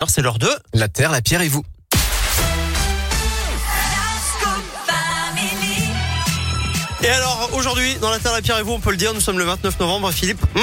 Alors c'est l'heure de La terre, la pierre et vous. Et alors aujourd'hui dans la Terre la Pierre et vous on peut le dire nous sommes le 29 novembre Philippe. Hmm,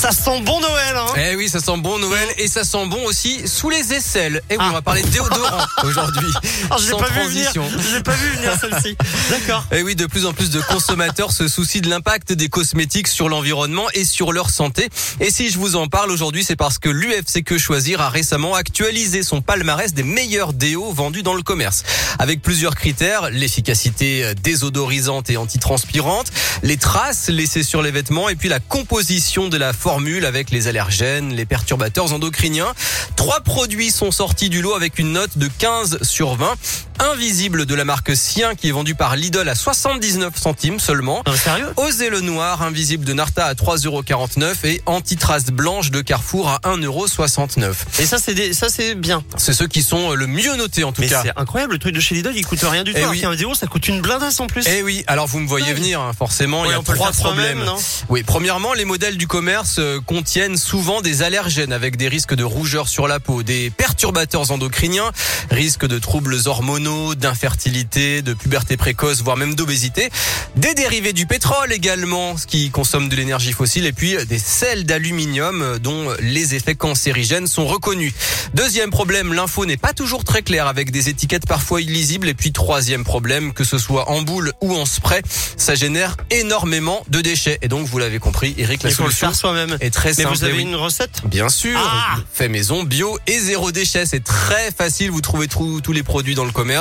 ça sent bon Noël hein Eh oui, ça sent bon Noël et ça sent bon aussi sous les aisselles. Et oui, Ah. on va parler de déodorant aujourd'hui. Ah, je l'ai Sans pas vu venir. transition. Je l'ai pas vu venir celle-ci. D'accord. Et oui, de plus en plus de consommateurs se soucient de l'impact des cosmétiques sur l'environnement et sur leur santé. Et si je vous en parle aujourd'hui, c'est parce que l'UFC Que Choisir a récemment actualisé son palmarès des meilleurs déos vendus dans le commerce. Avec plusieurs critères, l'efficacité désodorisante et antitranspirante, les traces laissées sur les vêtements et puis la composition de la formule avec les allergènes, les perturbateurs endocriniens. Trois produits sont sortis du lot avec une note de 15 sur 20. Invisible de la marque Sien qui est vendu par Lidl à 79 centimes seulement. Non, sérieux Osez le noir, invisible de Narta à 3,49€ et Antitrace blanche de Carrefour à 1,69€. Et ça c'est des... ça c'est bien. C'est ceux qui sont le mieux notés en tout Mais cas. c'est incroyable le truc de chez Lidl il coûte rien du tout. Eh alors oui. vidéo ça coûte une blindasse en plus. Eh oui, alors vous me voyez Ouais. venir, hein, forcément, il y a trois problèmes. non oui, premièrement, les modèles du commerce euh, contiennent souvent des allergènes avec des risques de rougeur sur la peau, des perturbateurs endocriniens, risques de troubles hormonaux, d'infertilité, de puberté précoce, voire même d'obésité, des dérivés du pétrole également, ce qui consomme de l'énergie fossile, et puis des sels d'aluminium euh, dont les effets cancérigènes sont reconnus. Deuxième problème, l'info n'est pas toujours très claire avec des étiquettes parfois illisibles. Et puis troisième problème, que ce soit en boule ou en spray, ça génère énormément de déchets. Et donc vous l'avez compris, Eric, la il faut le solution faire soi-même. est très Mais simple. vous avez oui. une recette Bien sûr, Ah fait maison, bio et zéro déchet. C'est très facile. Vous trouvez tous les produits dans le commerce,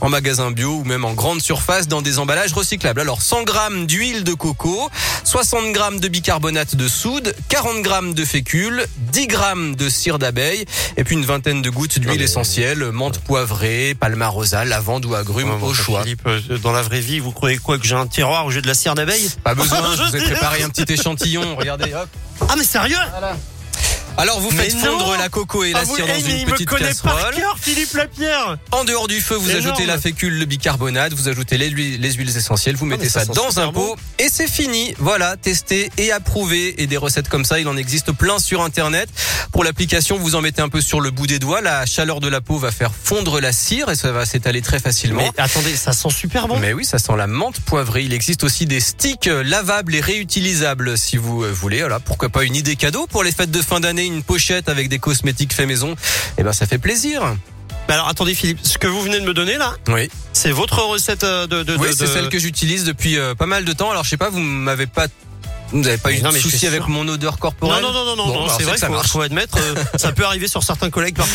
en magasin bio ou même en grande surface dans des emballages recyclables. Alors 100 grammes d'huile de coco, 60 grammes de bicarbonate de soude, 40 grammes de fécule, 10 grammes de cire d'abeille et puis une vingtaine de gouttes d'huile essentielle, menthe poivrée, palmarosa, lavande ou agrumes Ouais, au bon, choix. Philippe, euh, dans la vraie vie, vous croyez quoi que j'ai un tiroir où j'ai de la cire d'abeille Pas besoin, je vous ai préparé un petit échantillon. Regardez, hop. Ah mais sérieux? Alors vous faites fondre la coco et la Ah, cire dans une il me petite connaît par casserole. cœur, Philippe Lapierre. En dehors du feu, vous Énorme. ajoutez la fécule, le bicarbonate, vous ajoutez les, huiles- les huiles essentielles, vous mettez mais ça dans un pot et c'est fini. Voilà, testé et approuvé. Et des recettes comme ça, il en existe plein sur Internet. Pour l'application, vous en mettez un peu sur le bout des doigts. La chaleur de la peau va faire fondre la cire et ça va s'étaler très facilement. Mais attendez, ça sent super bon. Mais oui, ça sent la menthe poivrée. Il existe aussi des sticks lavables et réutilisables si vous euh, voulez. Voilà, pourquoi pas une idée cadeau pour les fêtes de fin d'année, une pochette avec des cosmétiques faits maison. Eh ben, ça fait plaisir. Mais alors attendez Philippe, ce que vous venez de me donner là, Oui. c'est votre recette euh, de de Oui, de- c'est de- celle que j'utilise depuis euh, pas mal de temps. Alors, je sais pas, vous m'avez pas, vous n'avez pas eu Non, de souci avec mon odeur corporelle Non non non non Bon, c'est vrai qu'il faut, marche. faut admettre euh, ça peut arriver sur certains collègues parfois.